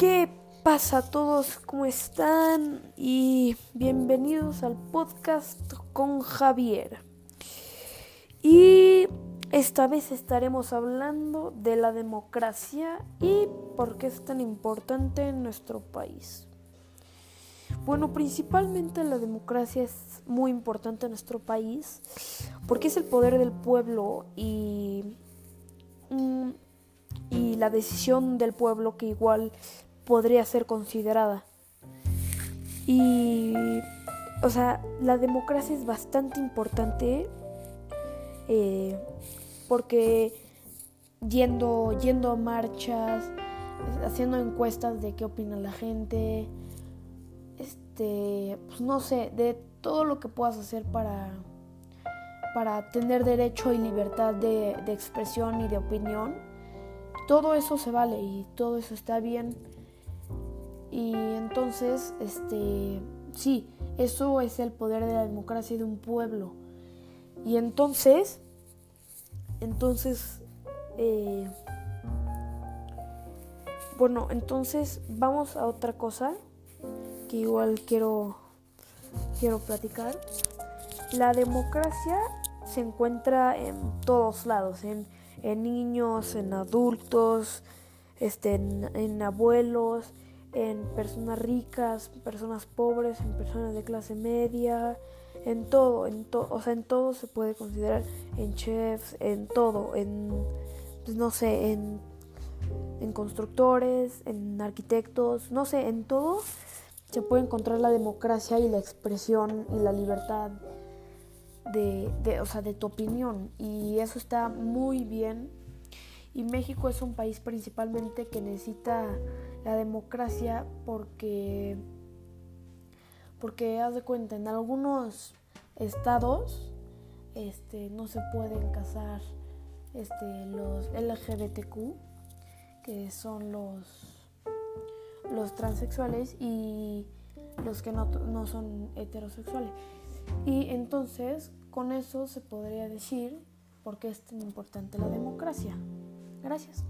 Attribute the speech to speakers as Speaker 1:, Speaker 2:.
Speaker 1: ¿Qué pasa a todos? ¿Cómo están? Y bienvenidos al podcast con Javier. Y esta vez estaremos hablando de la democracia y por qué es tan importante en nuestro país. Bueno, principalmente la democracia es muy importante en nuestro país porque es el poder del pueblo y, mm, y la decisión del pueblo que igual podría ser considerada. Y, o sea, la democracia es bastante importante eh, porque yendo, yendo a marchas, haciendo encuestas de qué opina la gente, este, pues no sé, de todo lo que puedas hacer para, para tener derecho y libertad de, de expresión y de opinión, todo eso se vale y todo eso está bien. Y entonces, este, sí, eso es el poder de la democracia de un pueblo. Y entonces, entonces, eh, bueno, entonces vamos a otra cosa que igual quiero, quiero platicar. La democracia se encuentra en todos lados, en, en niños, en adultos, este, en, en abuelos, en personas ricas, personas pobres, en personas de clase media, en todo, en todo, o sea, en todo se puede considerar, en chefs, en todo, en, pues no sé, en, en constructores, en arquitectos, no sé, en todo se puede encontrar la democracia y la expresión y la libertad de, de, o sea, de tu opinión. Y eso está muy bien y México es un país principalmente que necesita la democracia porque porque haz de cuenta en algunos estados este no se pueden casar este los LGBTQ que son los los transexuales y los que no, no son heterosexuales y entonces con eso se podría decir por qué es tan importante la democracia. Gracias.